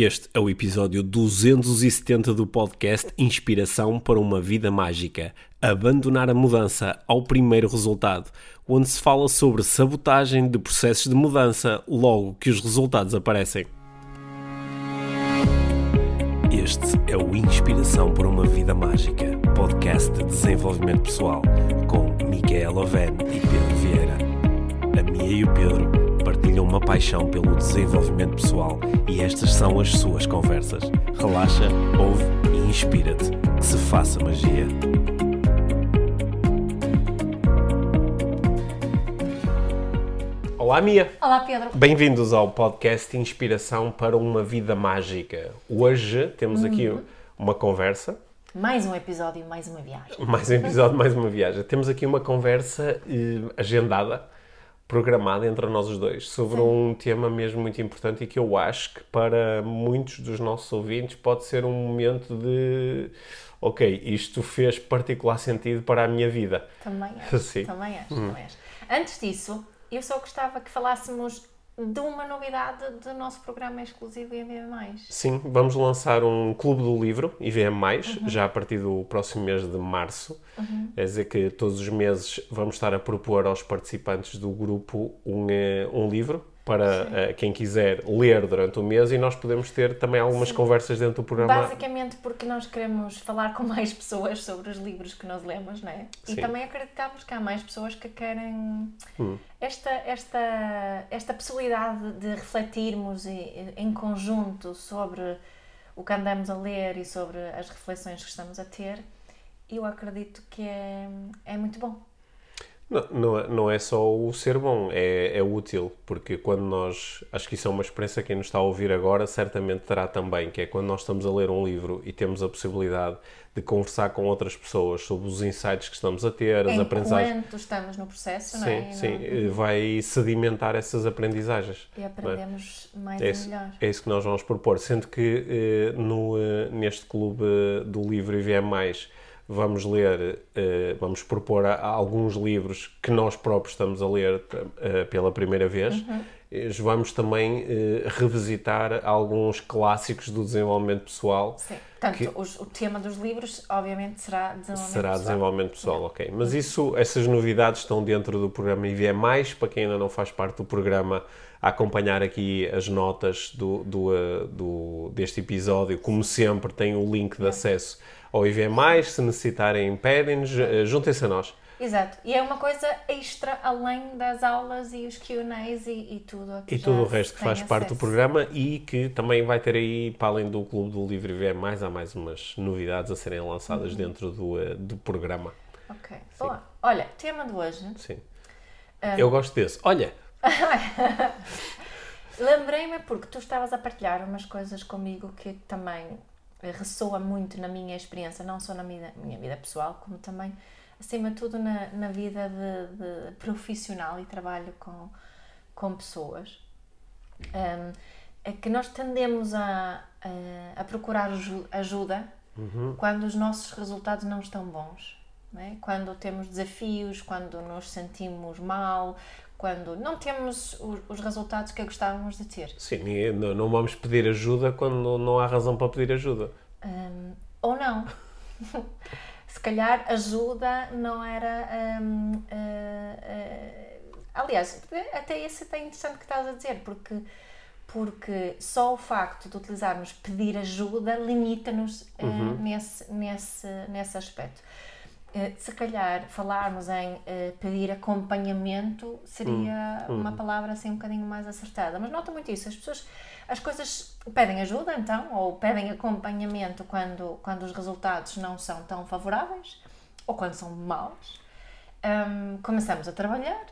Este é o episódio 270 do podcast Inspiração para uma Vida Mágica. Abandonar a mudança ao primeiro resultado, onde se fala sobre sabotagem de processos de mudança logo que os resultados aparecem. Este é o Inspiração para uma Vida Mágica, podcast de desenvolvimento pessoal, com Micaela Oven e Pedro Vieira. A Mia e o Pedro partilham uma paixão pelo desenvolvimento pessoal e estas são as suas conversas. Relaxa, ouve e inspira-te. Que se faça magia. Olá, Mia. Olá, Pedro. Bem-vindos ao podcast Inspiração para uma Vida Mágica. Hoje temos aqui uma conversa Mais um episódio, mais uma viagem. Mais um episódio, mais uma viagem. Temos aqui uma conversa eh, agendada, programada entre nós os dois, sobre um tema mesmo muito importante e que eu acho que para muitos dos nossos ouvintes pode ser um momento de ok, isto fez particular sentido para a minha vida. Também acho. Sim. Também acho, também acho. Antes disso, eu só gostava que falássemos de uma novidade do nosso programa exclusivo IMV+. Sim, vamos lançar um clube do livro, IVM+, Uhum. já a partir do próximo mês de março. Quer dizer que todos os meses vamos estar a propor aos participantes do grupo um, eh, um livro para eh, quem quiser ler durante o mês e nós podemos ter também algumas conversas dentro do programa. Basicamente porque nós queremos falar com mais pessoas sobre os livros que nós lemos, não é? Sim. E também acreditamos que há mais pessoas que querem esta, esta, esta possibilidade de refletirmos em conjunto sobre o que andamos a ler e sobre as reflexões que estamos a ter. Eu acredito que é, é muito bom. Não, não, é- não é só o ser bom, é, é útil, porque quando nós, acho que isso é uma experiência que quem nos está a ouvir agora certamente terá também, que é quando nós estamos a ler um livro e temos a possibilidade de conversar com outras pessoas sobre os insights que estamos a ter, as aprendizagens. Enquanto estamos no processo, não Sim, é? E sim, não- eh, vai sedimentar essas aprendizagens. E aprendemos mais É e isso, melhor. é isso que nós vamos propor. Sendo que eh, no, eh, neste clube eh, do livro IVM, vamos ler, eh, vamos propor alguns livros que nós próprios estamos a ler eh, pela primeira vez. Uhum. Eh, Vamos também revisitar alguns clássicos do desenvolvimento pessoal. Sim. Portanto, que- os- o tema dos livros, obviamente, será desenvolvimento Será pessoal. desenvolvimento pessoal, ok. Mas isso, essas novidades estão dentro do programa IVM+, para quem ainda não faz parte do programa, a acompanhar aqui as notas do, do, do- deste episódio. Como sempre, tem o link de acesso ao IVM+, se necessitarem, pedem-nos, eh, juntem-se a nós. Exato. E é uma coisa extra além das aulas e os Q&As e, e tudo. a que E tudo o resto que faz parte do acesso. programa e que também vai ter aí, para além do Clube do Livro IVM+, há mais umas novidades a serem lançadas dentro do, eh, do programa. Ok. Boa. Olha, tema de hoje. Sim. Ah. Eu gosto desse. Olha, Lembrei-me porque tu estavas a partilhar umas coisas comigo que também ressoa muito na minha experiência, não só na minha, minha vida pessoal, como também, acima de tudo, na, na vida de, de profissional e trabalho com, com pessoas. Ahm, é que nós tendemos a, a, a procurar aju- ajuda quando os nossos resultados não estão bons. não é? Quando temos desafios, quando nos sentimos mal, quando não temos os, os resultados que gostávamos de ter. Sim, não, vamos pedir ajuda quando não há razão para pedir ajuda. Hum, ou não. Se calhar ajuda não era. hum, eh, eh, aliás, até esse é interessante que estás a dizer, porque, porque só o facto de utilizarmos pedir ajuda limita-nos eh, nesse, nesse, nesse aspecto. Eh, se calhar falarmos em eh, pedir acompanhamento seria uma palavra assim um bocadinho mais acertada. Mas nota muito isso, as pessoas, as coisas pedem ajuda então, ou pedem acompanhamento quando, quando os resultados não são tão favoráveis, ou quando são maus. Hum, começamos a trabalhar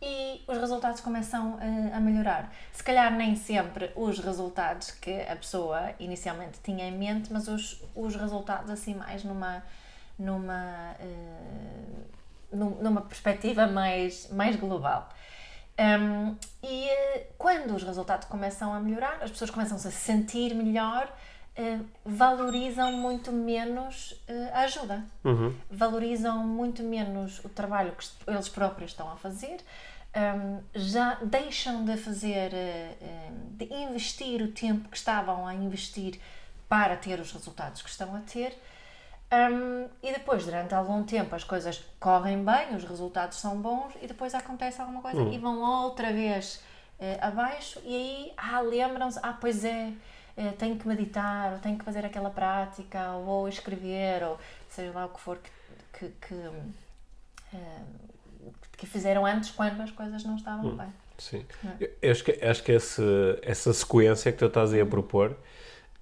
e os resultados começam eh, a melhorar. Se calhar nem sempre os resultados que a pessoa inicialmente tinha em mente, mas os, os resultados assim mais numa numa eh, num- numa perspectiva mais mais global. Um, e eh, quando os resultados começam a melhorar, as pessoas começam -se a sentir melhor, eh, valorizam muito menos eh, a ajuda, valorizam muito menos o trabalho que eles próprios estão a fazer, um, já deixam de fazer, uh, de investir o tempo que estavam a investir para ter os resultados que estão a ter. Um, e depois, durante algum tempo, as coisas correm bem, os resultados são bons, e depois acontece alguma coisa hum. e vão outra vez uh, abaixo, e aí ah, lembram-se: ah, pois é, uh, tenho que meditar, ou tenho que fazer aquela prática, ou vou escrever, ou seja lá o que for que, que, que uh, que fizeram antes quando as coisas não estavam hum, bem. Sim. É? Eu acho que, acho que esse, essa sequência que tu estás aí a propor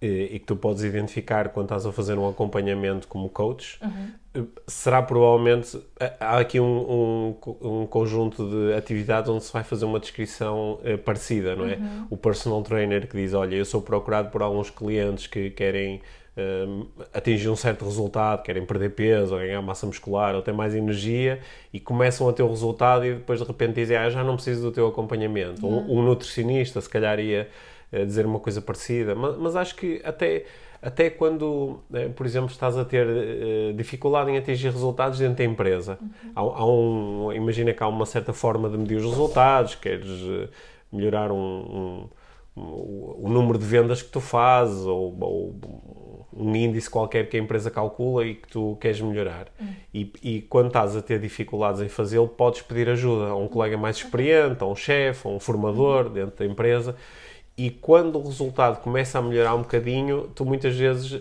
e, eh, e que tu podes identificar quando estás a fazer um acompanhamento como coach, uhum. Eh, será provavelmente. Há aqui um, um, um, conjunto de atividades onde se vai fazer uma descrição uh, parecida, não é? Uhum. O personal trainer que diz: Olha, eu sou procurado por alguns clientes que querem uh, atingir um certo resultado, querem perder peso, ou ganhar massa muscular, ou ter mais energia, e começam a ter o resultado e depois de repente dizem, ah, já não preciso do teu acompanhamento. Uhum. Um, um, nutricionista, se calhar, ia dizer uma coisa parecida, mas, mas acho que até até quando, eh, por exemplo, estás a ter uh, dificuldade em atingir resultados dentro da empresa. Uhum. Há, há, um, imagina que há uma certa forma de medir os resultados, queres uh, melhorar um, um, o número de vendas que tu fazes, ou, ou um índice qualquer que a empresa calcula e que tu queres melhorar. Hum. E, e, quando estás a ter dificuldades em fazê-lo, podes pedir ajuda a um colega mais experiente, a um chefe, a um formador uhum. dentro da empresa. E quando o resultado começa a melhorar um bocadinho, tu muitas vezes uh,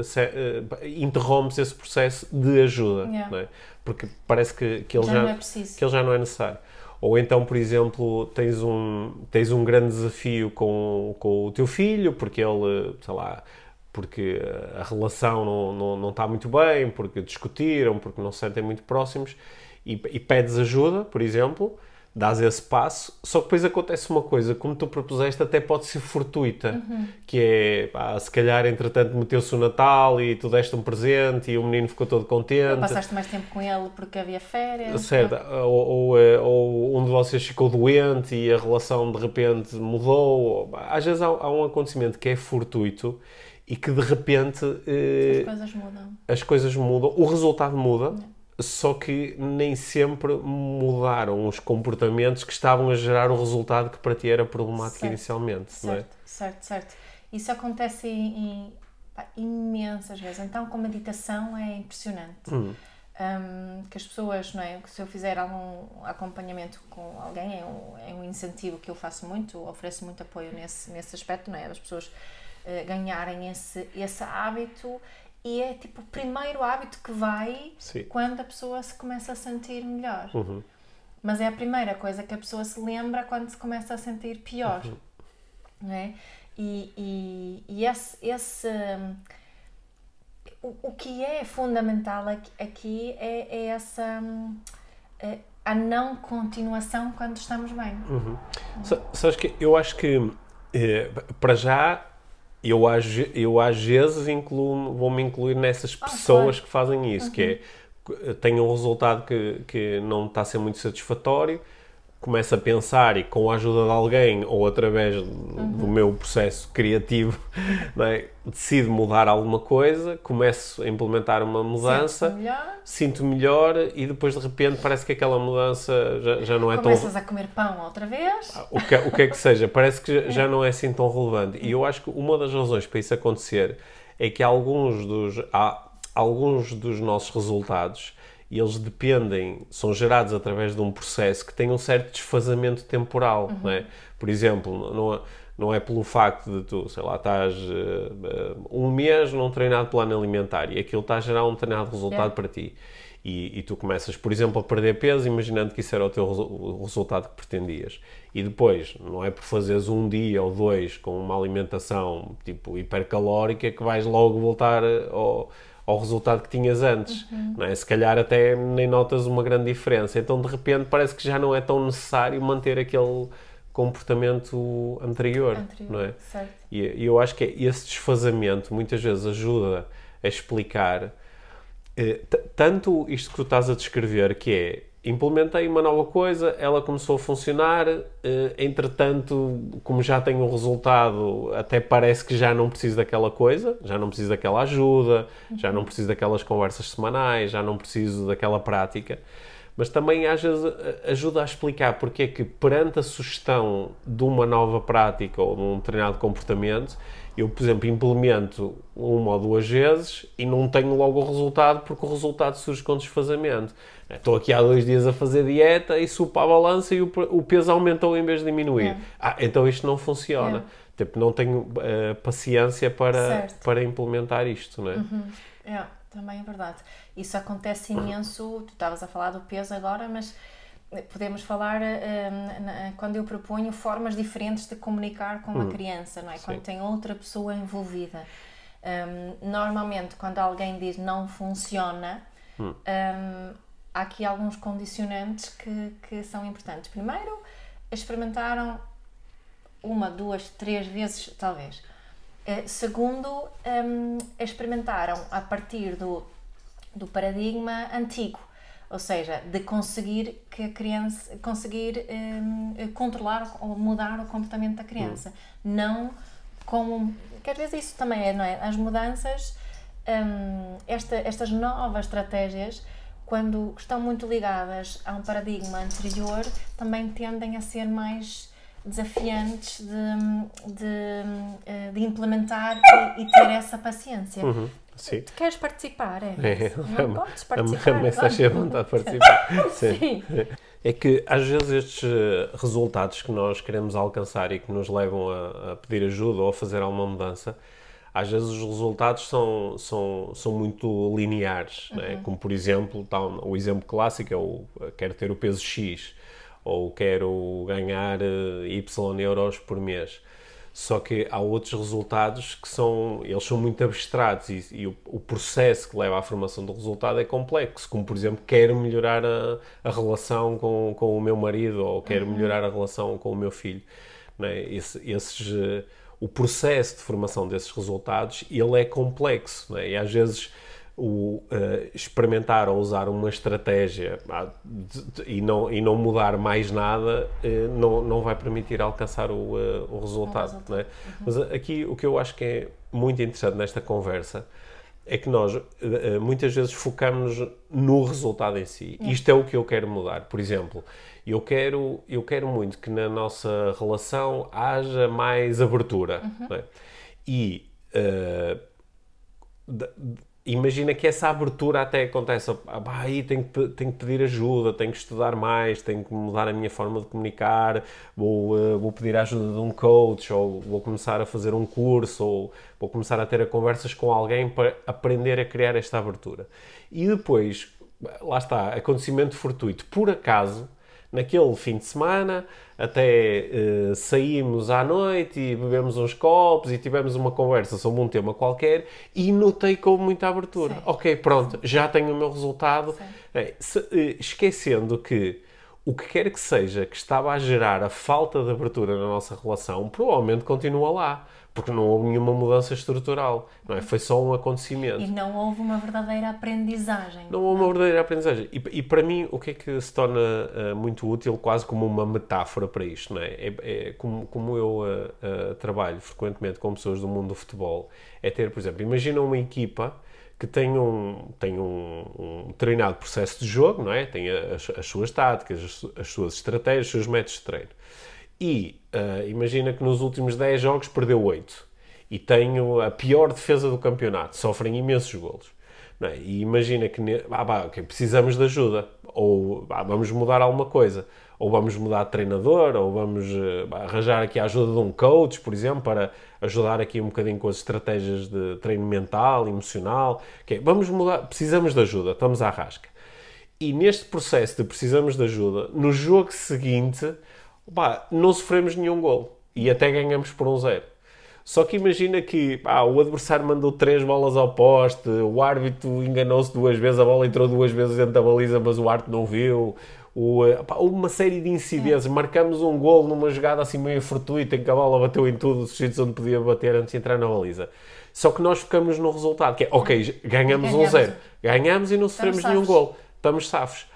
uh, se, uh, interrompes esse processo de ajuda, yeah. é? porque parece que, que, ele já, já, é que ele já não é necessário. Ou então, por exemplo, tens um, tens um grande desafio com, com o teu filho, porque ele, sei lá, porque a relação não, não, não está muito bem, porque discutiram, porque não se sentem muito próximos, e, e pedes ajuda, por exemplo, dás esse passo, só que depois acontece uma coisa, como tu propuseste, até pode ser fortuita, uhum. que é, pá, se calhar, entretanto, meteu-se o Natal e tu deste um presente e o menino ficou todo contente. Ou passaste mais tempo com ele porque havia férias. Certo, ou, ou, eh, ou, um de vocês ficou doente e a relação de repente mudou. Às vezes há, há um acontecimento que é fortuito e que de repente uh, as coisas mudam. As coisas mudam, o resultado muda, Não. Só que nem sempre mudaram os comportamentos que estavam a gerar o resultado que para ti era problemático certo. inicialmente. Certo, não é? certo, certo. Isso acontece em, pá, imensas vezes. Então, com meditação é impressionante. Hum. Um, que as pessoas, não é? Se eu fizer algum acompanhamento com alguém, é um, é um incentivo que eu faço muito, ofereço muito apoio nesse, nesse aspecto, não é? As pessoas eh, ganharem esse, esse hábito e é tipo o primeiro hábito que vai Sim. quando a pessoa se começa a sentir melhor. Uhum. Mas é a primeira coisa que a pessoa se lembra quando se começa a sentir pior. Uhum. Não é? E, e, e esse, esse o, o que é fundamental aqui é, é essa é a não continuação quando estamos bem. Uhum. Sabes que eu acho que eh, para já eu, eu às vezes incluo, vou-me incluir nessas ah, pessoas que fazem isso, uhum. que é, uhum. tenho um resultado que, que não está a ser muito satisfatório, começo a pensar e com a ajuda de alguém ou através uhum. do meu processo criativo é? decido mudar alguma coisa, começo a implementar uma mudança, sinto melhor. sinto melhor e depois de repente parece que aquela mudança já, já não é Começas tão... Começas a comer pão outra vez. Ah, o que, o que é que seja, parece que já não é assim tão relevante. E eu acho que uma das razões para isso acontecer é que alguns dos, alguns dos nossos resultados e eles dependem, são gerados através de um processo que tem um certo desfazamento temporal, uhum. não é? Por exemplo, não é, não é pelo facto de tu, sei lá, estás uh, um mês num treinado plano alimentar e aquilo está a gerar um determinado resultado para ti. E, e, tu começas, por exemplo, a perder peso, imaginando que isso era o teu o resultado que pretendias. E depois, não é por fazeres um dia ou dois com uma alimentação tipo hipercalórica que vais logo voltar ao ao resultado que tinhas antes. Uhum. Não é? Se calhar até nem notas uma grande diferença. Então, de repente, parece que já não é tão necessário manter aquele comportamento anterior, anterior não é? Certo. E, e eu acho que esse desfazamento muitas vezes ajuda a explicar eh, tanto isto que tu estás a descrever, que é implementei uma nova coisa, ela começou a funcionar, eh, entretanto, como já tenho o resultado, até parece que já não preciso daquela coisa, já não preciso daquela ajuda, já não preciso daquelas conversas semanais, já não preciso daquela prática. Mas também às vezes ajuda a explicar porque é que perante a sugestão de uma nova prática ou de um determinado comportamento, eu, por exemplo, implemento uma ou duas vezes e não tenho logo o resultado porque o resultado surge com desfazamento. Estou aqui há dois dias a fazer dieta e supo a balança e o, o peso aumentou em vez de diminuir. É. Ah, então isto não funciona. É. Tipo, não tenho uh, paciência para, para implementar isto, não é? Uhum. é? Também é verdade. Isso acontece imenso. Tu estavas a falar do peso agora, mas podemos falar um, quando eu proponho formas diferentes de comunicar com uma hum. criança, não é? Sim. Quando tem outra pessoa envolvida. Um, normalmente, quando alguém diz não funciona, hum. um, há aqui alguns condicionantes que, que são importantes. Primeiro, experimentaram uma, duas, três vezes, talvez. Uh, segundo, experimentaram a partir do, do paradigma antigo ou seja, de conseguir que a criança conseguir um, controlar ou mudar o comportamento da criança, hum. não como que às vezes isso também é, não é? As mudanças, um, esta, estas novas estratégias, quando estão muito ligadas a um paradigma anterior, também tendem a ser mais desafiantes de, de, eh, de implementar e, e, ter essa paciência. Uhum. Sim. Tu queres participar, é? é não podes participar. A mensagem de vontade de participar. Sim. Sim. É que às vezes estes eh, resultados que nós queremos alcançar e que nos levam a, a pedir ajuda ou a fazer alguma mudança, às vezes os resultados são, são, são muito lineares, uhum. né? como por exemplo, tá, o exemplo clássico é o quero ter o peso X ou quero ganhar eh, Y euros por mês. Só que há outros resultados que são, eles são muito abstratos e, e o, o, processo que leva à formação do resultado é complexo, como por exemplo, quero melhorar a, a relação com, com o meu marido ou quero uhum. melhorar a relação com o meu filho. Né? Esse, esses, uh, o processo de formação desses resultados, ele é complexo né? e às vezes o uh, experimentar ou usar uma estratégia ah, de, de, e, não, e não mudar mais nada uh, não, não vai permitir alcançar o, uh, o resultado. Não é? Uhum. Mas aqui o que eu acho que é muito interessante nesta conversa é que nós muitas vezes focamos no resultado em si. Uhum. Isto é o que eu quero mudar. Por exemplo, eu quero, eu quero muito que na nossa relação haja mais abertura. Uhum. É? E imagina que essa abertura até acontece. Ah, aí tenho que, tenho que pedir ajuda, tenho que estudar mais, tenho que mudar a minha forma de comunicar, vou, uh, vou pedir a ajuda de um coach, ou vou começar a fazer um curso, ou vou começar a ter a conversas com alguém para aprender a criar esta abertura. E depois, lá está, acontecimento fortuito. Por acaso, naquele fim de semana, até uh, saímos à noite e bebemos uns copos e tivemos uma conversa sobre um tema qualquer e notei com muita abertura. Sim. Ok, pronto, já tenho o meu resultado. Se, uh, esquecendo que o que quer que seja que estava a gerar a falta de abertura na nossa relação, provavelmente continua lá porque não houve nenhuma mudança estrutural, não é? Foi só um acontecimento. E não houve uma verdadeira aprendizagem. Não houve uma verdadeira aprendizagem. E, e para mim, o que é que se torna uh, muito útil, quase como uma metáfora para isto, não é? é, é como, como eu uh, uh, trabalho frequentemente com pessoas do mundo do futebol, é ter, por exemplo, imagina uma equipa que tem um, tem um, um treinado processo de jogo, não é? Tem as, as suas táticas, as, as suas estratégias, os seus métodos de treino e uh, imagina que nos últimos 10 jogos perdeu 8 e tenho a pior defesa do campeonato, sofrem imensos golos. É? E imagina que ah, okay, precisamos de ajuda, ou ah, vamos mudar alguma coisa, ou vamos mudar de treinador, ou vamos uh, arranjar aqui a ajuda de um coach, por exemplo, para ajudar aqui um bocadinho com as estratégias de treino mental, emocional. Okay, vamos mudar, precisamos de ajuda, estamos à rasca. E neste processo de precisamos de ajuda, no jogo seguinte pá, não sofremos nenhum gol e até ganhamos por um zero. Só que imagina que o adversário mandou três bolas ao poste, o árbitro enganou-se duas vezes, a bola entrou duas vezes dentro da baliza, mas o árbitro não viu. O, eh, pá, houve uma série de incidências. É. Marcamos um gol numa jogada assim meio fortuita em que a bola bateu em tudo os sítios onde podia bater antes de entrar na baliza. Só que nós ficamos no resultado, que é, ok, ganhamos, ganhamos. um zero. Ganhamos e não sofremos nenhum gol. Estamos safos.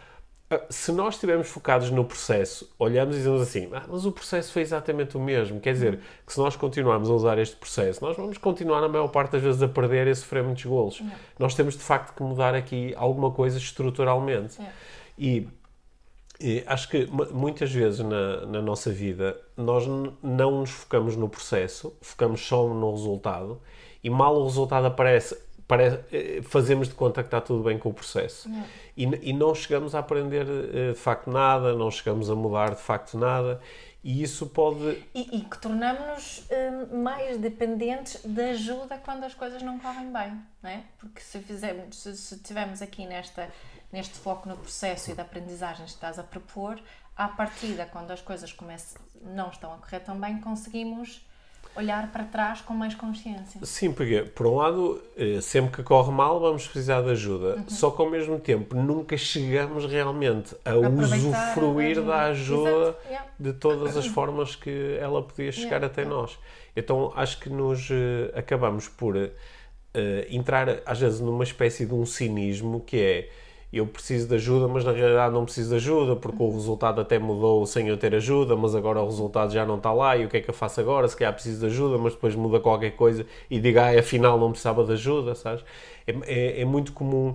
Ah, se nós estivermos focados no processo, olhamos e dizemos assim, ah, mas o processo foi exatamente o mesmo. Quer dizer, que se nós continuarmos a usar este processo, nós vamos continuar, na maior parte das vezes, a perder e a sofrer muitos golos. Nós temos, de facto, que mudar aqui alguma coisa estruturalmente. E E acho que muitas vezes na, na nossa vida nós não nos focamos no processo, focamos só no resultado e mal o resultado aparece, parece, eh, fazemos de conta que está tudo bem com o processo. E, e não chegamos a aprender eh, de facto nada, não chegamos a mudar de facto nada e isso pode. E, e que tornamos-nos hum, mais dependentes de ajuda quando as coisas não correm bem, não é? Porque se fizermos, se, se estivermos aqui nesta neste foco no processo e da aprendizagem que estás a propor, à partida, quando as coisas começam, não estão a correr tão bem, conseguimos olhar para trás com mais consciência. Sim, porque, por um lado, eh, sempre que corre mal, vamos precisar de ajuda. Uhum. Só que, ao mesmo tempo, nunca chegamos realmente a usufruir da ajuda de todas as formas que ela podia chegar yeah. até nós. Então, acho que nos uh, acabamos por uh, entrar, às vezes, numa espécie de um cinismo que é eu preciso de ajuda, mas na realidade não preciso de ajuda porque o resultado até mudou sem eu ter ajuda, mas agora o resultado já não está lá e o que é que eu faço agora? Se calhar preciso de ajuda, mas depois muda qualquer coisa e diga, ah, afinal não precisava de ajuda, sabes? É, é, é muito comum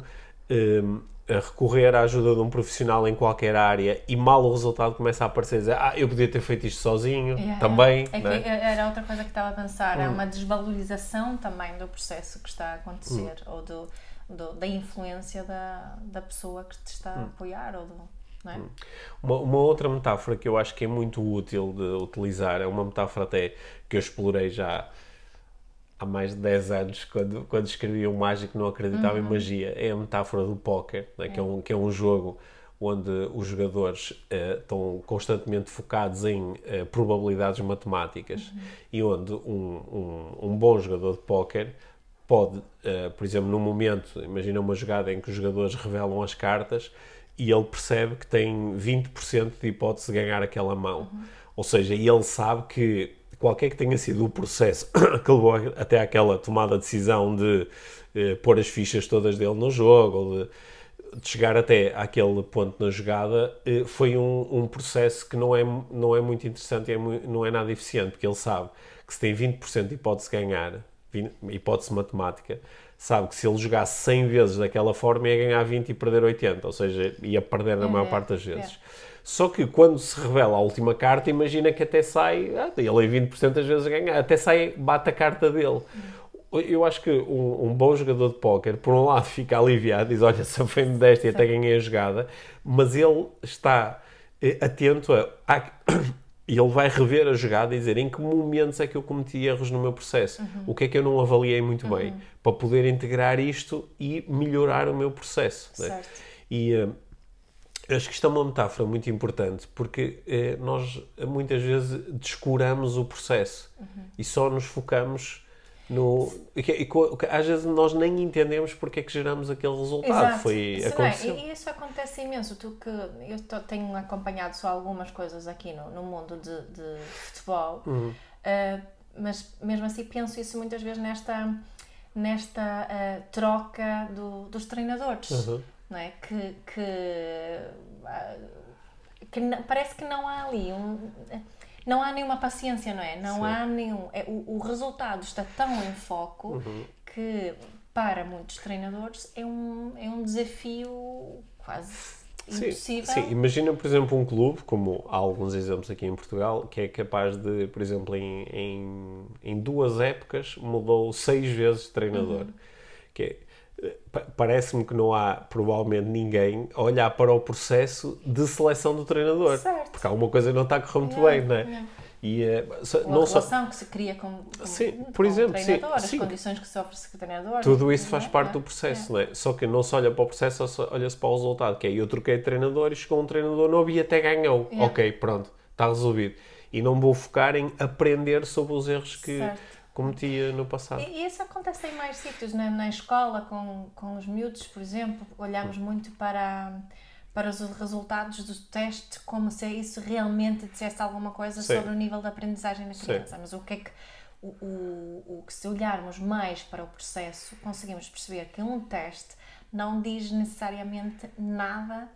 um, recorrer à ajuda de um profissional em qualquer área e mal o resultado começa a aparecer dizer, ah, eu podia ter feito isto sozinho, yeah, também. É né? era outra coisa que estava a pensar, hum. é uma desvalorização também do processo que está a acontecer, hum. ou do do, da influência da, da pessoa que te está a hum. apoiar ou do, é? Hum. uma, uma, outra metáfora que eu acho que é muito útil de utilizar é uma metáfora até que eu explorei já há mais de 10 anos quando, quando escrevi um mágico não acreditava uhum. em magia é a metáfora do póquer né? é. que, é um, que é um jogo onde os jogadores uh, estão constantemente focados em uh, probabilidades matemáticas uhum. e onde um, um, um bom jogador de póquer pode, uh, por exemplo, num momento, imagina uma jogada em que os jogadores revelam as cartas e ele percebe que tem 20% de hipótese de ganhar aquela mão. Uhum. Ou seja, ele sabe que qualquer que tenha sido o processo que levou até aquela tomada de decisão de uh, pôr as fichas todas dele no jogo ou de, de chegar até aquele ponto na jogada, uh, foi um, um, processo que não é, não é muito interessante e é, não é nada eficiente, porque ele sabe que se tem 20% de hipótese de ganhar, hipótese matemática, sabe que se ele jogasse 100 vezes daquela forma ia ganhar 20 e perder 80, ou seja, ia perder na é, maior parte das vezes. É. Só que quando se revela a última carta, imagina que até sai, ah, ele é 20% das vezes a ganhar, até sai, bate a carta dele. Eu acho que um, um bom jogador de póquer, por um lado, fica aliviado, diz: Olha, safei-me desta e até ganhei a jogada, mas ele está eh, atento a, a e ele vai rever a jogada e dizer em que momentos é que eu cometi erros no meu processo, uhum. o que é que eu não avaliei muito uhum. bem, para poder integrar isto e melhorar o meu processo. Né? E uh, acho que isto é uma metáfora muito importante, porque uh, nós muitas vezes descuramos o processo uhum. e só nos focamos no, e, e, às vezes nós nem entendemos porque é que geramos aquele resultado. Exato. Foi, aconteceu. e isso acontece imenso. Tu que eu tô, tenho acompanhado só algumas coisas aqui no, no mundo de, de futebol, uhum. uh, mas mesmo assim penso isso muitas vezes nesta, nesta uh, troca do, dos treinadores. Uhum. Não é? Que, que, uh, que parece que não há ali um não há nenhuma paciência, não é? Não Sim. há nenhum. É, o, o, resultado está tão em foco uhum. que para muitos treinadores é um, é um desafio quase impossível. Sim, imagina, por exemplo, um clube, como há alguns exemplos aqui em Portugal, que é capaz de, por exemplo, em, em, em duas épocas mudou seis vezes de treinador. Uhum. Que é, parece-me que não há provavelmente ninguém a olhar para o processo de seleção do treinador. Certo. Porque alguma coisa não está a correr muito bem, não é? E, uh, não a relação só... que se cria com, com, sim, por exemplo, treinador, sim, as condições que sofre o treinador. Tudo isso faz é, parte é, do processo, é. não é? Só que não se olha para o processo, olha-se para o resultado, que é eu troquei de treinador e chegou um treinador novo e até ganhou. É. Ok, pronto, está resolvido. E não vou focar em aprender sobre os erros que, certo cometia no passado. E isso acontece em mais sítios, na, na escola, com, com os miúdos, por exemplo, olhamos muito para, para os resultados do teste como se isso realmente dissesse alguma coisa Sim. sobre o nível de aprendizagem da criança. Sim. Mas o que é que o, o, o que se olharmos mais para o processo, conseguimos perceber que um teste não diz necessariamente nada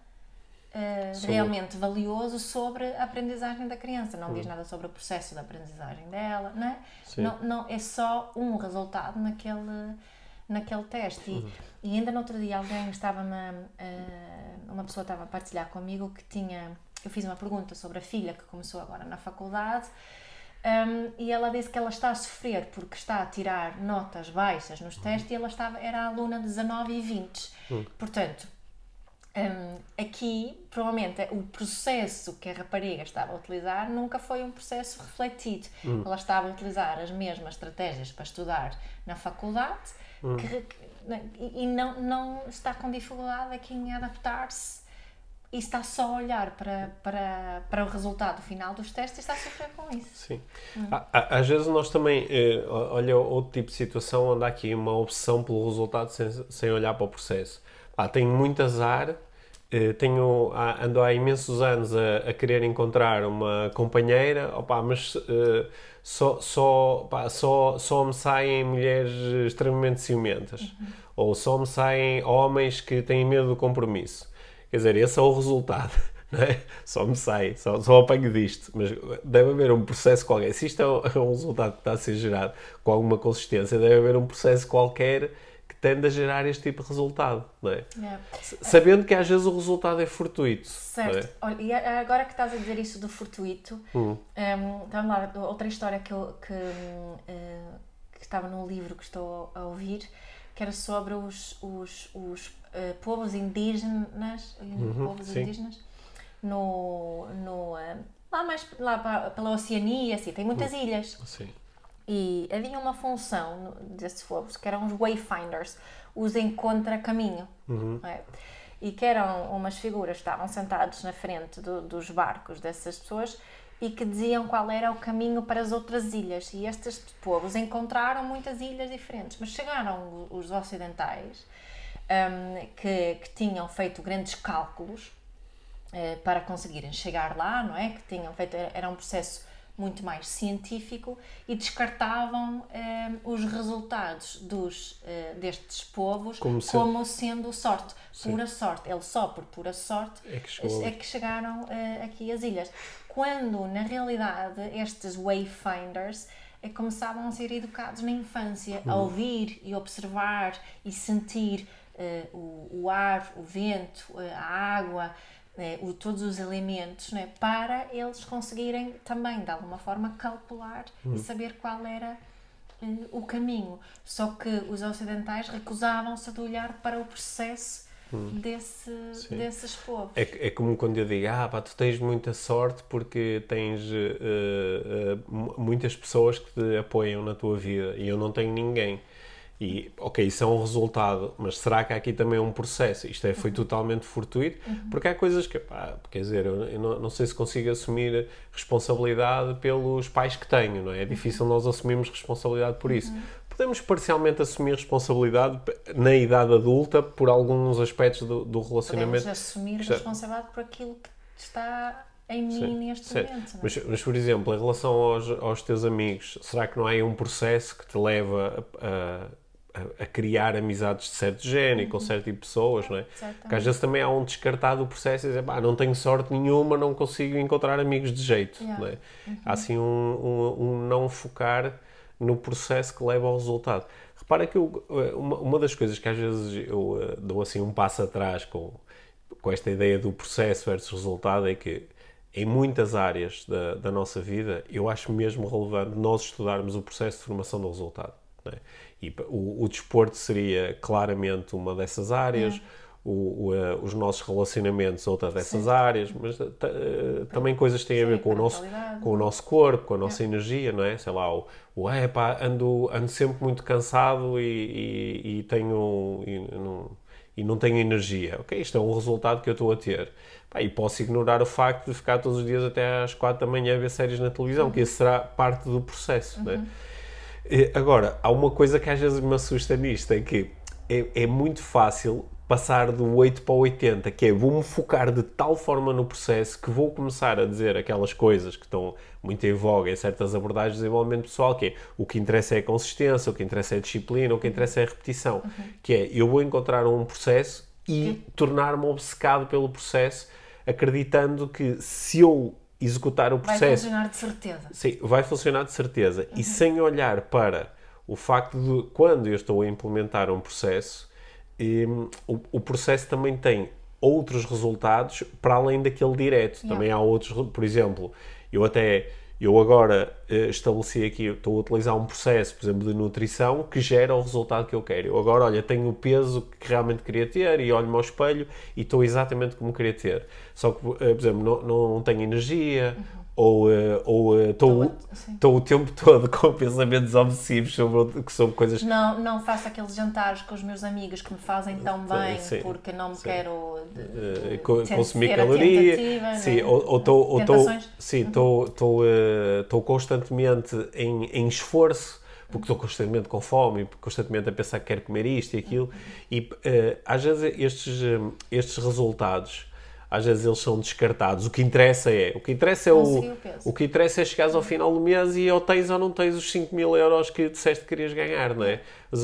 uh, realmente valioso sobre a aprendizagem da criança. Não hum. diz nada sobre o processo da aprendizagem dela, não é? Não, não, é só um resultado naquele, naquele teste. E, e ainda no outro dia alguém estava-me, uh, uma pessoa estava a partilhar comigo que tinha, eu fiz uma pergunta sobre a filha que começou agora na faculdade um, e ela disse que ela está a sofrer porque está a tirar notas baixas nos testes e ela estava, era aluna de 19 e 20. Hum. Portanto, um, aqui, provavelmente, o processo que a rapariga estava a utilizar nunca foi um processo refletido. Hum. Ela estava a utilizar as mesmas estratégias para estudar na faculdade hum. que, e não, não está com dificuldade aqui em adaptar-se e está só a olhar para, para, para o resultado final dos testes e está a sofrer com isso. Sim. Hum. Às vezes nós também, eh, olha outro tipo de situação onde há aqui uma obsessão pelo resultado sem, sem olhar para o processo. Ah, tenho muito azar eh, tenho, ando há imensos anos a, a, querer encontrar uma companheira, opa, mas uh, só, só, só, só me saem mulheres extremamente ciumentas. Uhum. Ou só me saem homens que têm medo do compromisso. Quer dizer, esse é o resultado. Não é? Só me sai, só, só apanho disto. Mas deve haver um processo qualquer. Se isto é um, é um resultado que está a ser gerado com alguma consistência, deve haver um processo qualquer tende a gerar este tipo de resultado, não é? é. Sabendo que às vezes o resultado é fortuito. Certo. É? Olha, e agora que estás a dizer isso do fortuito, hum. um, então, lá, outra história que, eu, que, uh, que, estava no livro que estou a ouvir, que era sobre os, os, os uh, povos indígenas, uhum, povos sim. indígenas no, no, uh, lá mais lá pela Oceania, assim, tem muitas uhum. ilhas. Sim. E havia uma função desses fogos que eram os wayfinders, os encontra-caminho. Uhum. É? E que eram umas figuras que estavam sentados na frente do, dos barcos dessas pessoas e que diziam qual era o caminho para as outras ilhas. E estes povos encontraram muitas ilhas diferentes, mas chegaram os ocidentais um, que, que, tinham feito grandes cálculos uh, para conseguirem chegar lá, não é? Que tinham feito, era um processo muito mais científico e descartavam eh, os resultados dos, eh, destes povos como, como sendo sorte, Sim. pura sorte. Ele só por pura sorte é que, é que chegaram eh, aqui às ilhas. Quando, na realidade, estes wayfinders começavam a ser educados na infância, a uhum. ouvir e observar e sentir o, o ar, o vento, a água, né, o, todos os elementos né, para eles conseguirem também, de alguma forma, calcular e hum. saber qual era uh, o caminho. Só que os ocidentais recusavam-se de olhar para o processo hum. desse, desses povos. É, é como quando eu digo, ah, pá, tu tens muita sorte porque tens uh, uh, muitas pessoas que te apoiam na tua vida e eu não tenho ninguém. E, ok, isso é um resultado, mas será que há aqui também um processo? Isto é, foi uhum. totalmente fortuito, uhum. porque há coisas que, pá, quer dizer, eu, eu não, não, sei se consigo assumir responsabilidade pelos pais que tenho, não é? É uhum. difícil nós assumirmos responsabilidade por isso. Uhum. Podemos parcialmente assumir responsabilidade na idade adulta por alguns aspectos do, do relacionamento. Podemos assumir responsabilidade por aquilo que está em mim Sim, neste momento. É? Mas, mas, por exemplo, em relação aos, aos teus amigos, será que não há aí um processo que te leva a, a a, criar amizades de certo género uhum. e com certo tipo de pessoas, não é? Porque às vezes também há um descartado processo e dizer, pá, não tenho sorte nenhuma, não consigo encontrar amigos de jeito, yeah. não é? Uhum. Há assim um, um, um, não focar no processo que leva ao resultado. Repara que eu, eh, uma, uma das coisas que às vezes eu uh, dou assim um passo atrás com, com esta ideia do processo versus resultado é que em muitas áreas da, da nossa vida eu acho mesmo relevante nós estudarmos o processo de formação do resultado. É? E o, o desporto seria claramente uma dessas áreas, é. o, o, uh, os nossos relacionamentos outra dessas Sim. áreas, mas uh, também coisas que têm Sim, a ver com o, nosso, com o nosso corpo, com a nossa é. energia, não é? Sei lá, o, o é, pá, ando, ando sempre muito cansado e, e, e tenho. E não, e não tenho energia. Ok, isto é um resultado que eu estou a ter. Pá, e posso ignorar o facto de ficar todos os dias até às quatro da manhã a ver séries na televisão, uhum. que isso será parte do processo. Uhum. Né? Agora, há uma coisa que às vezes me assusta nisto, é que é, é muito fácil passar do 8 para o 80, que é vou-me focar de tal forma no processo que vou começar a dizer aquelas coisas que estão muito em voga em certas abordagens de desenvolvimento pessoal, que é o que interessa é a consistência, o que interessa é a disciplina, o que interessa é a repetição, uhum. que é eu vou encontrar um processo e tornar-me obcecado pelo processo, acreditando que se eu executar o processo. Vai funcionar de certeza. Sim, vai funcionar de certeza. Uhum. E sem olhar para O facto de, quando eu estou a implementar um processo, um, o, o, processo também tem outros resultados para além daquele direto. Yeah. Também há outros, por exemplo, eu até eu agora uh, estabeleci aqui, estou a utilizar um processo, por exemplo, de nutrição que gera o resultado que eu quero. Eu agora, olha, tenho o peso que realmente queria ter e olho-me ao espelho e estou exatamente como queria ter. Só que, uh, por exemplo, não, não tenho energia, ou uh, ou estou uh, o tempo todo com pensamentos obsessivos sobre, sobre coisas. Não, não faço aqueles jantares com os meus amigos que me fazem tão bem sim, porque não me sim. quero de, de, consumir caloria. Sim, né? ou estou sim, estou uhum. constantemente em, em esforço porque estou constantemente com fome, constantemente a pensar que quero comer isto e aquilo, e uh, às vezes estes, estes resultados às vezes eles são descartados. O que interessa é, o que interessa é o, o, que interessa é chegares ao final do mês e ou tens ou não tens os 5 mil euros que disseste que querias ganhar, não é? Mas,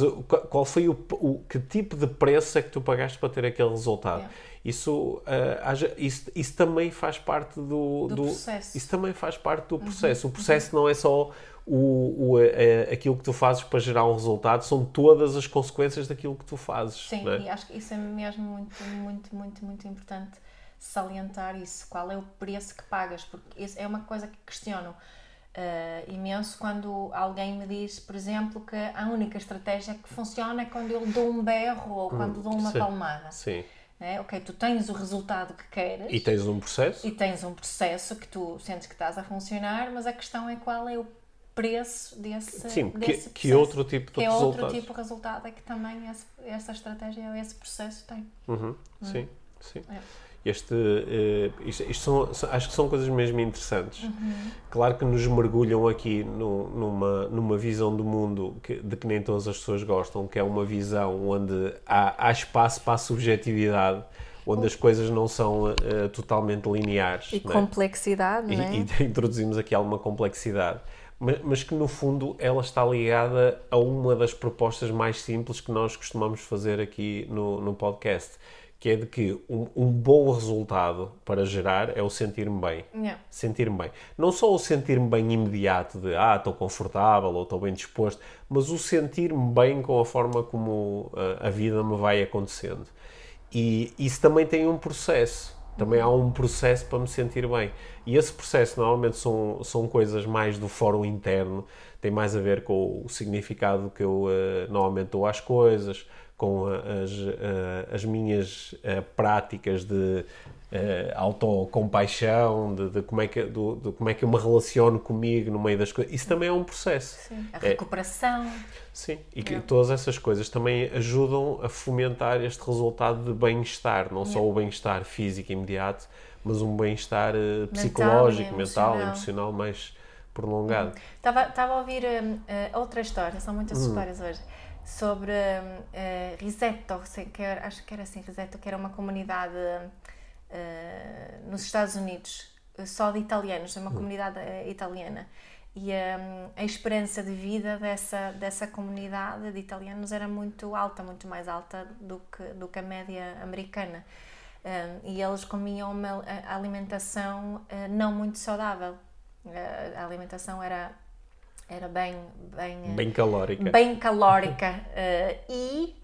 qual foi o, o, que tipo de preço é que tu pagaste para ter aquele resultado? Isso, uh, isso, isso também faz parte do, do, do, processo. Isso também faz parte do processo. Uhum. O processo uhum. não é só o, o, é, aquilo que tu fazes para gerar um resultado, são todas as consequências daquilo que tu fazes. Sim, é? e acho que isso é mesmo muito, muito, muito, muito importante salientar isso, qual é o preço que pagas, porque isso é uma coisa que questiono uh, imenso quando alguém me diz, por exemplo, que a única estratégia que funciona é quando eu dou um berro ou quando dou uma sim, palmada. Sim. É, ok, tu tens o resultado que queres. E tens um processo. E tens um processo que tu sentes que estás a funcionar, mas a questão é qual é o preço desse, Sim, desse que, que outro tipo de que resultado. outro tipo de resultado é que também esse, essa estratégia, esse processo tem. Uhum, hum. Sim, sim. É. Este, uh, isto, isto são, acho que são coisas mesmo interessantes. Uhum. Claro que nos mergulham aqui no, numa, numa visão do mundo que, de que nem todas as pessoas gostam, que é uma visão onde há, há espaço para a subjetividade, onde as coisas não são uh, totalmente lineares. E é? complexidade, e, não é? E introduzimos aqui alguma complexidade. Mas, mas, que no fundo ela está ligada a uma das propostas mais simples que nós costumamos fazer aqui no, no podcast, que é de que um, um, bom resultado para gerar é o sentir-me bem. Yeah. Sentir-me bem. Não só o sentir-me bem imediato de ah, estou confortável ou estou bem disposto, mas o sentir-me bem com a forma como a, uh, a vida me vai acontecendo. E isso também tem um processo. Também há um processo para me sentir bem. E esse processo normalmente são, são coisas mais do fórum interno, tem mais a ver com o significado que eu uh, normalmente dou às coisas, com as, as minhas eh, práticas de uh, autocompaixão, de, de, como é que, do, de como é que eu me relaciono comigo no meio das coisas. Isso também é um processo. Sim. A recuperação. É, sim, e que é. todas essas coisas também ajudam a fomentar este resultado de bem-estar, não é. só o bem-estar físico imediato, mas um bem-estar uh, psicológico, mental, emocional, emocional mais prolongado. Estava, estava a ouvir uh, outra história, são muitas hum. histórias hoje sobre uh, Riseto, que era, acho que era assim, Riseto, que era uma comunidade uh, nos Estados Unidos só de italianos, uma hum. comunidade uh, italiana. E um, a esperança de vida dessa, dessa comunidade de italianos era muito alta, muito mais alta do que, do que a média americana. Um, e eles comiam uma alimentação não muito saudável. a alimentação era era bem bem bem calórica bem calórica uh, e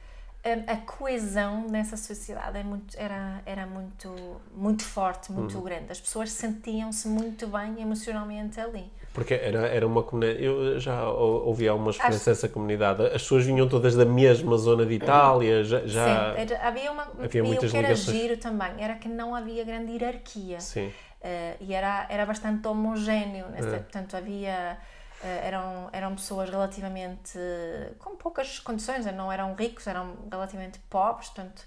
um, a coesão nessa sociedade é muito, era, era muito, muito forte, muito uhum. grande. As pessoas sentiam-se muito bem emocionalmente ali. Porque era, era uma comunidade. Eu já ouvi algumas referências Acho... dessa comunidade. As pessoas vinham todas da mesma zona de Itália. Já, já Sim, era, havia uma. Havia muitas o que era ligações. giro também era que não havia grande hierarquia. Sim. Uh, e era, era bastante homogéneo. Nessa, é. Portanto, havia eh, eram, eram pessoas relativamente com poucas condições, não eram ricos, eram relativamente pobres, portanto,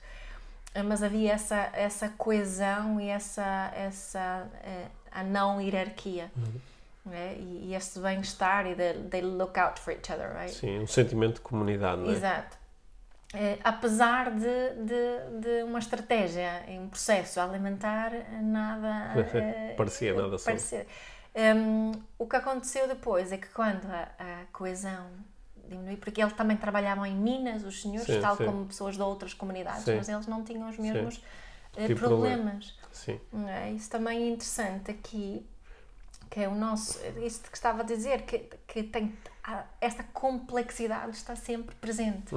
eh, mas havia essa, essa coesão e essa, essa eh, a não hierarquia. Uhum. Né? E, e esse bem-estar e they, they look out for each other, right? Sim, um sentimento de comunidade, não é? Exato. Apesar de, de, de, uma estratégia, um processo alimentar, nada parecia nada parecia. Um, o que aconteceu depois é que quando a, a coesão diminuiu, porque eles também trabalhavam em Minas, os senhores, sim, tal sim. como pessoas de outras comunidades, sim. mas eles não tinham os mesmos uh, problemas. É? Isso também é interessante aqui, que é o nosso, isto que estava a dizer, que, que tem, há- esta complexidade está sempre presente.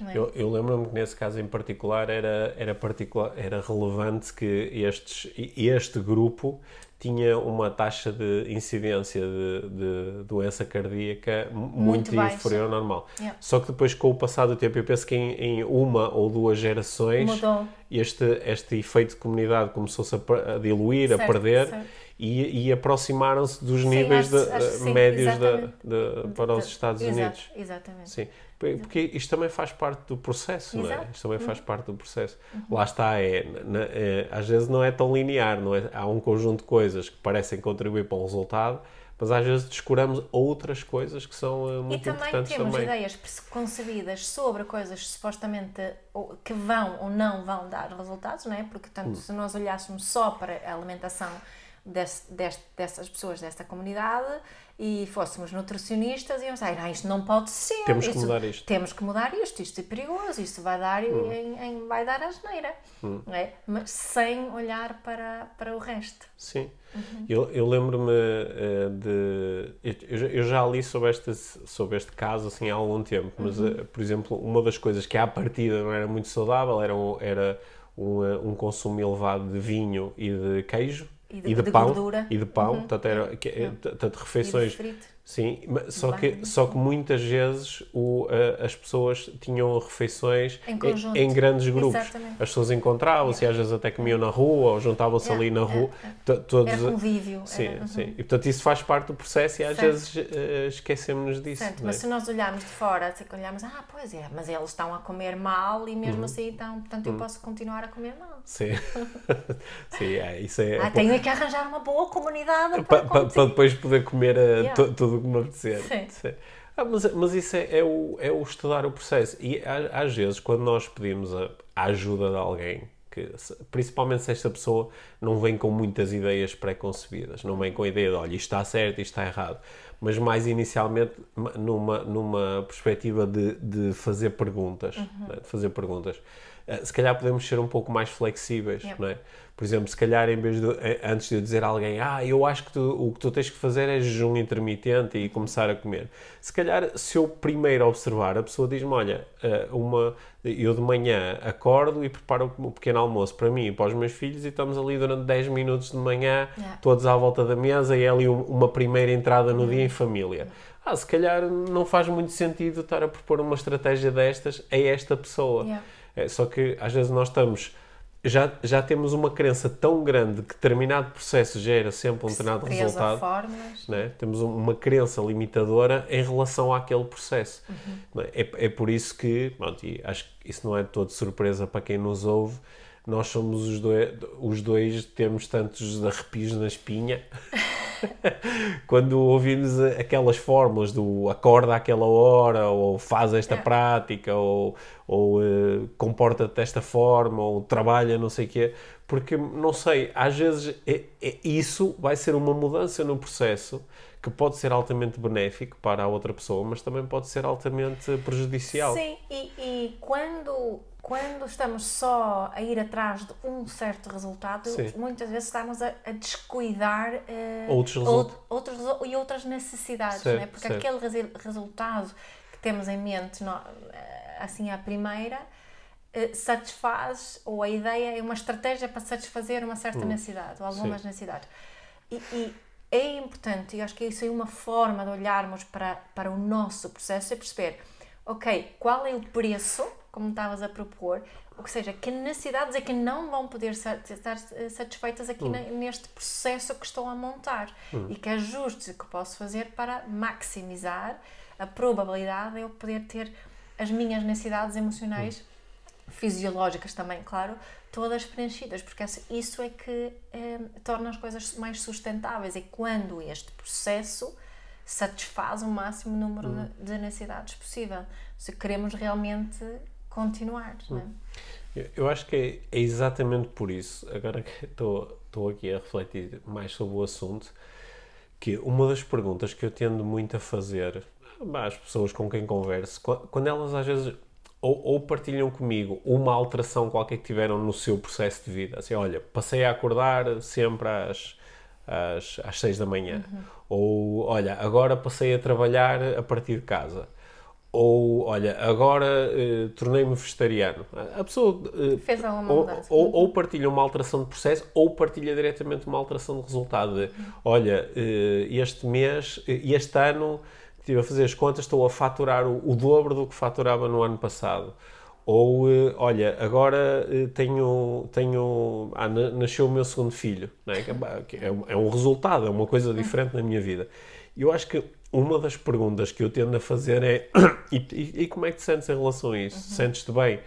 não é? Eu, eu lembro-me que nesse caso em particular era, era, particular, era relevante que estes, este grupo tinha uma taxa de incidência de, de doença cardíaca mu- muito, Muito inferior ao normal. Yeah. Só que depois, com o passar do tempo, eu penso que em, em uma ou duas gerações Mudou. Este, este efeito de comunidade começou-se a, a diluir, a Certo, perder certo. e, e aproximaram-se dos níveis acho- de- acho sim, médios exatamente. da- para os De- Estados exato, Unidos. Exatamente. Sim, porque isto também faz parte do processo, não é? Exato. Uhum. Isto também faz parte do processo. Lá está, é, é, às vezes não é tão linear, não é? Há um conjunto de coisas que parecem contribuir para um resultado, mas às vezes descuramos outras coisas que são eh, E muito também importantes temos também. ideias preconcebidas sobre coisas supostamente ou- que vão ou não vão dar resultados, não é? Porque, Hum. tanto, se nós olhássemos só para a alimentação desse- deste- dessas pessoas, desta comunidade, e fôssemos nutricionistas, íamos dizer, não, isto não pode ser. Temos que isto- mudar isto." Hum. Temos que mudar isto, isto é perigoso, isto vai dar, em, em- vai dar asneira, não é? Mas sem olhar para, para o resto. Sim. Uhum. Eu, eu lembro-me eh, de. Eu, já- eu já li sobre este, sobre este caso assim, há algum tempo, mas, Uhum. eh, por exemplo, uma das coisas que à partida não era muito saudável era, um, era um, eh, um consumo elevado de vinho e de queijo. E de- de pão gordura. e de pão, Uhum. portanto, era, que, eh, tanto E refeições de. Sim, mas só que, só que muitas vezes o, as pessoas tinham refeições Em conjunto. em grandes grupos. Exatamente. As pessoas encontravam-se e às vezes até comiam na rua ou juntavam-se Yeah, ali na rua. To- Todos, Era convívio. Sim, era, uhum. sim. E portanto isso faz parte do processo e às Certo. vezes eh, esquecemos disso. Certo, é? mas se nós olharmos de fora, se olharmos, ah, pois é, mas eles estão a comer mal e Uhum. mesmo assim, então, portanto, eu posso continuar a comer mal. Sim, sim é, isso é. Ah, tenho que arranjar uma boa comunidade para, para, depois poder comer eh, Yeah. tu- tudo o que me apetecer. Sim. Ah, mas, mas isso é, é o, é o estudar o processo. E às vezes, quando nós pedimos a, a ajuda de alguém, que, principalmente se esta pessoa não vem com muitas ideias pré-concebidas, não vem com a ideia de, olha, isto está certo, isto está errado, mas mais inicialmente ma- numa, numa perspectiva de, de fazer perguntas. Uhum. né, de fazer perguntas. Ah, Se calhar podemos ser um pouco mais flexíveis, Yep. não é? Por exemplo, se calhar em vez de, eh, antes de eu dizer a alguém, ah, eu acho que tu- o que tu tens que fazer é jejum intermitente e começar a comer. Se calhar, se eu primeiro observar, a pessoa diz-me, olha, eh, uma, eu de manhã acordo e preparo um pequeno almoço para mim e para os meus filhos e estamos ali durante 10 minutos de manhã, Yeah. todos à volta da mesa e é ali um- uma primeira entrada no dia em família. Ah, se calhar não faz muito sentido estar a propor uma estratégia destas a esta pessoa. Yeah. É, só que às vezes nós estamos. Já, já temos uma crença tão grande que determinado processo gera sempre um determinado resultado. fórmulas. né? Temos um- uma crença limitadora em relação àquele processo. Não é? É, é por isso que, pronto, e acho que isso não é todo surpresa para quem nos ouve, nós somos os dois, os dois temos tantos arrepios na espinha quando ouvimos aquelas fórmulas do acorda àquela hora, ou faz esta É. prática, ou, ou eh, comporta-te desta forma, ou trabalha não sei o quê, porque, não sei, às vezes é- é- isso vai ser uma mudança no processo que pode ser altamente benéfico para a outra pessoa, mas também pode ser altamente prejudicial. Sim, e, e quando, quando estamos só a ir atrás de um certo resultado, Sim. muitas vezes estamos a, a descuidar eh, Outros result- out- outros e outras necessidades, Certo, né? porque certo. aquele resultado que temos em mente, nó- eh, assim à primeira, eh, satisfaz, ou a ideia é uma estratégia para satisfazer uma certa necessidade, ou algumas Hum. Sim. necessidades. E, e é importante, e acho que isso é uma forma de olharmos para, para o nosso processo, é perceber, ok, qual é o preço, como estavas a propor, ou seja, que necessidades é que não vão poder estar eh, satisfeitas aqui na- neste processo que estou a montar. E que ajustes que posso fazer para maximizar a probabilidade de eu poder ter as minhas necessidades emocionais fisiológicas também, claro, todas preenchidas, porque isso é que eh, torna as coisas mais sustentáveis. É quando este processo satisfaz o máximo número de, de necessidades possível. Se queremos realmente continuar, é? Eu- Eu acho que é, é exatamente por isso, agora que estou, estou aqui a refletir mais sobre o assunto, que uma das perguntas que eu tendo muito a fazer às pessoas com quem converso, qu- quando elas às vezes ou, ou partilham comigo uma alteração qualquer que tiveram no seu processo de vida, assim, olha, passei a acordar sempre às, às, às seis da manhã, Ou, olha, agora passei a trabalhar a partir de casa. Ou, olha, agora eh, tornei-me vegetariano. A pessoa eh, Fez alguma ou, mudança. ou, ou partilha uma alteração de processo ou partilha diretamente uma alteração de resultado. De, olha, eh, este mês, este ano, estive a fazer as contas, estou a faturar o, o dobro do que faturava no ano passado. Ou, olha, agora tenho, tenho ah, na- nasceu o meu segundo filho. É? É é, um- é um resultado, é uma coisa diferente na minha vida. Eu acho que uma das perguntas que eu tendo a fazer é e, e- e como é que te sentes em relação a isso? Sentes-te bem?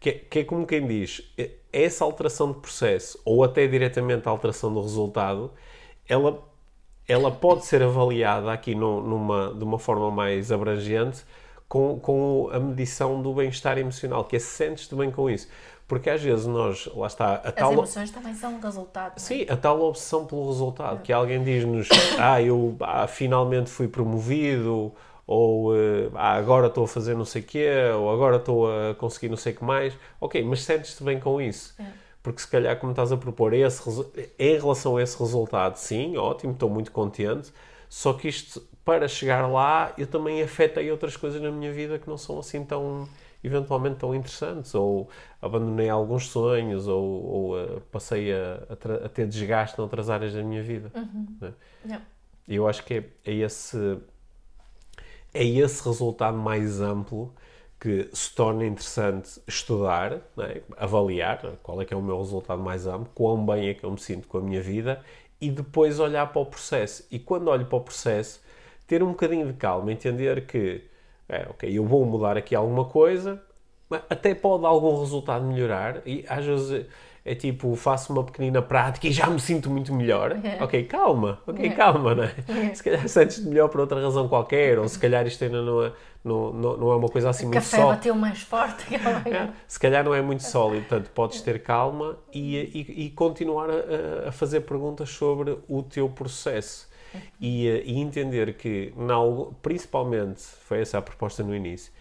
Que, é- que é como quem diz, é- essa alteração de processo, ou até diretamente a alteração do resultado, ela, ela pode ser avaliada aqui no- numa, de uma forma mais abrangente com, com a medição do bem-estar emocional, que é sentes-te bem com isso. Porque às vezes nós, lá está, a As tal... emoções também são um resultado. é? Sim, a tal obsessão pelo resultado, que alguém diz-nos, ah, eu ah, finalmente fui promovido, ou eh, ah, agora estou a fazer não sei o quê, ou agora estou a conseguir não sei o que mais. Ok, mas sentes-te bem com isso. Porque se calhar, como estás a propor, esse, em relação a esse resultado, sim, ótimo, estou muito contente, só que isto, para chegar lá, eu também afetei outras coisas na minha vida que não são assim tão, eventualmente tão interessantes, ou abandonei alguns sonhos, ou, ou, eh, passei a, a a ter desgaste noutras áreas da minha vida. né? Yeah. Eu acho que é, é esse é esse resultado mais amplo que se torna interessante estudar, não é? avaliar qual é que é o meu resultado mais amplo, quão bem é que eu me sinto com a minha vida e depois olhar para o processo. E quando olho para o processo, ter um bocadinho de calma, entender que é, ok, eu vou mudar aqui alguma coisa, mas até pode algum resultado melhorar e às vezes é tipo, faço uma pequenina prática e já me sinto muito melhor. Ok, calma, ok, calma, não é? Se calhar sentes-te melhor por outra razão qualquer, ou se calhar isto ainda não é, não, não, não é uma coisa assim O muito café bateu mais forte É, se calhar não é muito sólido, portanto podes ter calma e, e, e continuar a, a fazer perguntas sobre o teu processo e, eh, e entender que, na principalmente, foi essa a proposta no início,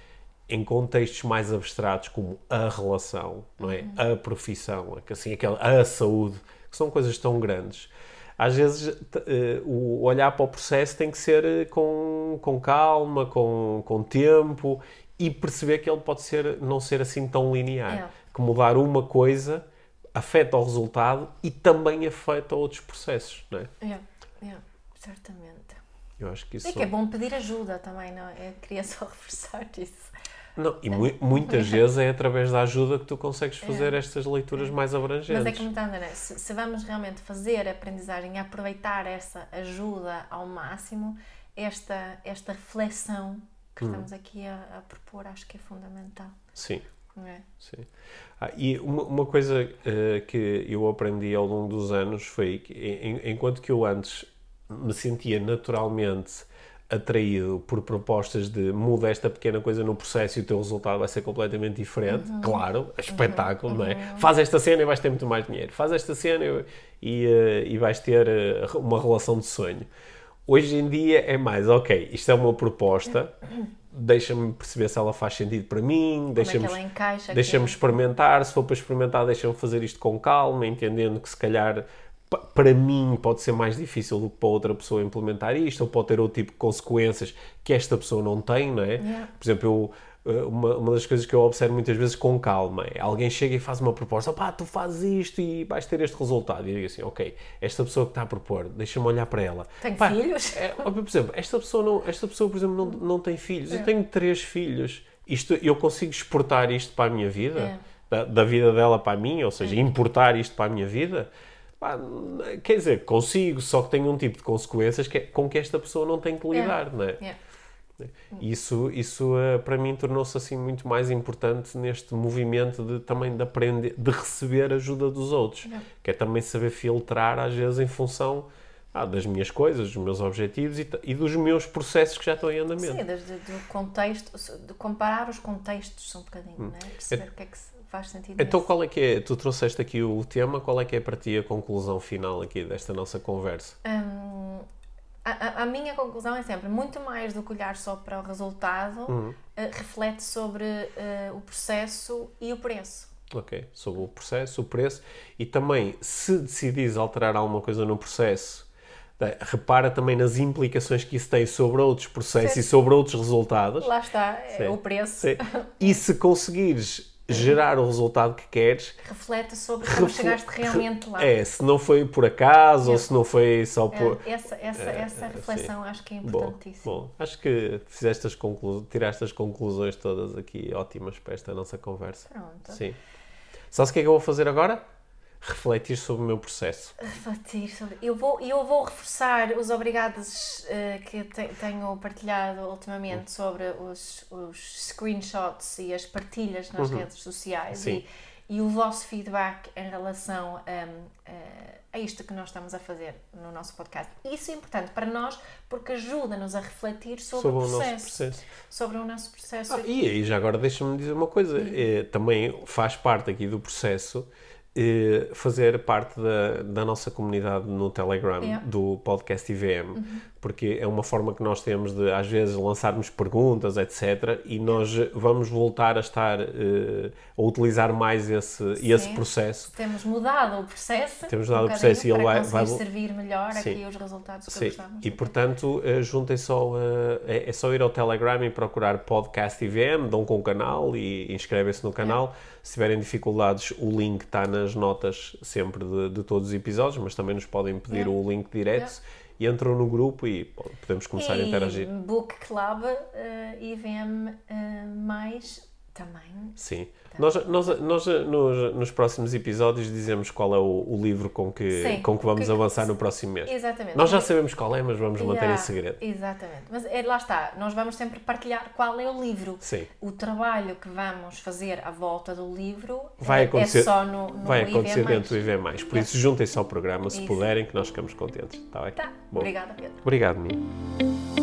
em contextos mais abstratos como a relação, não é? A profissão, assim, aquela, a saúde, que são coisas tão grandes. Às vezes eh, o olhar para o processo tem que ser eh, com, com calma, com, com tempo e perceber que ele pode ser, não ser assim tão linear. É. Que mudar uma coisa afeta o resultado e também afeta outros processos, não é? Yeah, yeah, certamente. Eu acho que isso... E que é bom pedir ajuda também, não é? Eu queria só reforçar isso. Não, e mu- muitas vezes é através da ajuda que tu consegues fazer estas leituras mais abrangentes. É. Mas é como está, André, se, se vamos realmente fazer a aprendizagem e aproveitar essa ajuda ao máximo, esta, esta reflexão que estamos aqui a, a propor acho que é fundamental. Sim. É? Sim. Ah, e uma, uma coisa eh, que eu aprendi ao longo dos anos foi que, em- enquanto que eu antes me sentia naturalmente atraído por propostas de muda esta pequena coisa no processo e o teu resultado vai ser completamente diferente, claro, é espetáculo, não é? Faz esta cena e vais ter muito mais dinheiro. Faz esta cena e, e, eh, vais ter eh, uma relação de sonho. Hoje em dia é mais, ok, isto é uma proposta, deixa-me perceber se ela faz sentido para mim, é deixa-me Deixa-me aqui? experimentar, se for para experimentar, deixa-me fazer isto com calma, entendendo que se calhar para mim pode ser mais difícil do que para outra pessoa implementar isto, ou pode ter outro tipo de consequências que esta pessoa não tem, não é? Yeah. Por exemplo, eu, eh, uma, uma das coisas que eu observo muitas vezes com calma é alguém chega e faz uma proposta, pá, tu fazes isto e vais ter este resultado. E eu digo assim, ok, esta pessoa que está a propor, deixa-me olhar para ela. Tem Pá, filhos? é, por exemplo, esta pessoa, não, esta pessoa, por exemplo, não, não tem filhos. Eu tenho três filhos. Isto, eu consigo exportar isto para a minha vida? É. Da, da vida dela para a minha? Ou seja, importar isto para a minha vida? Pá, quer dizer, consigo, só que tem um tipo de consequências que é- com que esta pessoa não tem que lidar, não é? Yeah. Isso, isso eh, para mim tornou-se assim muito mais importante neste movimento de também de aprender, de receber ajuda dos outros, que é também saber filtrar às vezes em função ah, das minhas coisas, dos meus objetivos e, e dos meus processos que já estão em andamento. Sim, desde do contexto, de comparar os contextos um bocadinho, não é? Perceber o que é que se- faz sentido Então qual é que é, tu trouxeste aqui o tema, qual é que é para ti a conclusão final aqui desta nossa conversa? Hum, a, a- minha conclusão é sempre, muito mais do que olhar só para o resultado, eh, reflete sobre eh, o processo e o preço. Ok, sobre o processo, o preço e também se decidires alterar alguma coisa no processo, Repara também nas implicações que isso tem sobre outros processos Sim. e sobre outros resultados. Lá está, é o preço. Sim. E se conseguires gerar o resultado que queres, Reflete sobre como refle- chegaste realmente lá. É, se não foi por acaso ou É. se não foi só por. É, essa, essa, essa reflexão acho que é Bom, importantíssima. bom, acho que fizeste as conclu... tiraste as conclusões todas aqui ótimas para esta nossa conversa. Pronto. Sim. Sabes o que é que eu vou fazer agora? Refletir sobre o meu processo. Refletir sobre. Eu vou, eu vou reforçar os obrigados eh, que te- tenho partilhado ultimamente Hum. sobre os, os screenshots e as partilhas nas redes sociais Uhum. Sim. e, e o vosso feedback em relação hum, eh, a isto que nós estamos a fazer no nosso podcast. Isso é importante para nós porque ajuda-nos a refletir sobre, Sobre o o nosso processo. processo. Sobre o nosso processo. Ah, e aí, já agora deixa-me dizer uma coisa. Uhum. eh, também faz parte aqui do processo fazer parte da, da nossa comunidade no Telegram Yeah. do podcast IVM, porque é uma forma que nós temos de, às vezes, lançarmos perguntas, etc. E nós vamos voltar a estar eh, a utilizar mais esse, esse Sim. processo. Temos mudado o processo. Temos mudado um o processo e ele vai- vai- servir melhor Sim. aqui os resultados que Sim, gostamos. e portanto, eh, juntem só, eh, é é só ir ao Telegram e procurar Podcast IVM, dão com o canal e inscrevem-se no canal. Se tiverem dificuldades, o link está nas notas sempre de, de todos os episódios, mas também nos podem pedir Yeah. o link direto e entram no grupo e pô, podemos começar a E interagir. Book Club eh, IVM eh, mais também. Sim. Tá. Nós, nós, nós eh, nos, nos próximos episódios dizemos qual é o, o livro com que, Sim. com que vamos Que- avançar no próximo mês. Exatamente. Nós já sabemos qual é, mas vamos manter Yeah, em segredo. Exatamente. Mas é, lá está, nós vamos sempre partilhar qual é o livro. Sim. O trabalho que vamos fazer à volta do livro Vai é- acontecer, é só no, no vai acontecer dentro do IV+. Por isso, juntem-se ao programa, se Isso. puderem, que nós ficamos contentes. Está bem? Tá. Bom. Obrigada, Pedro. Obrigado, Mia.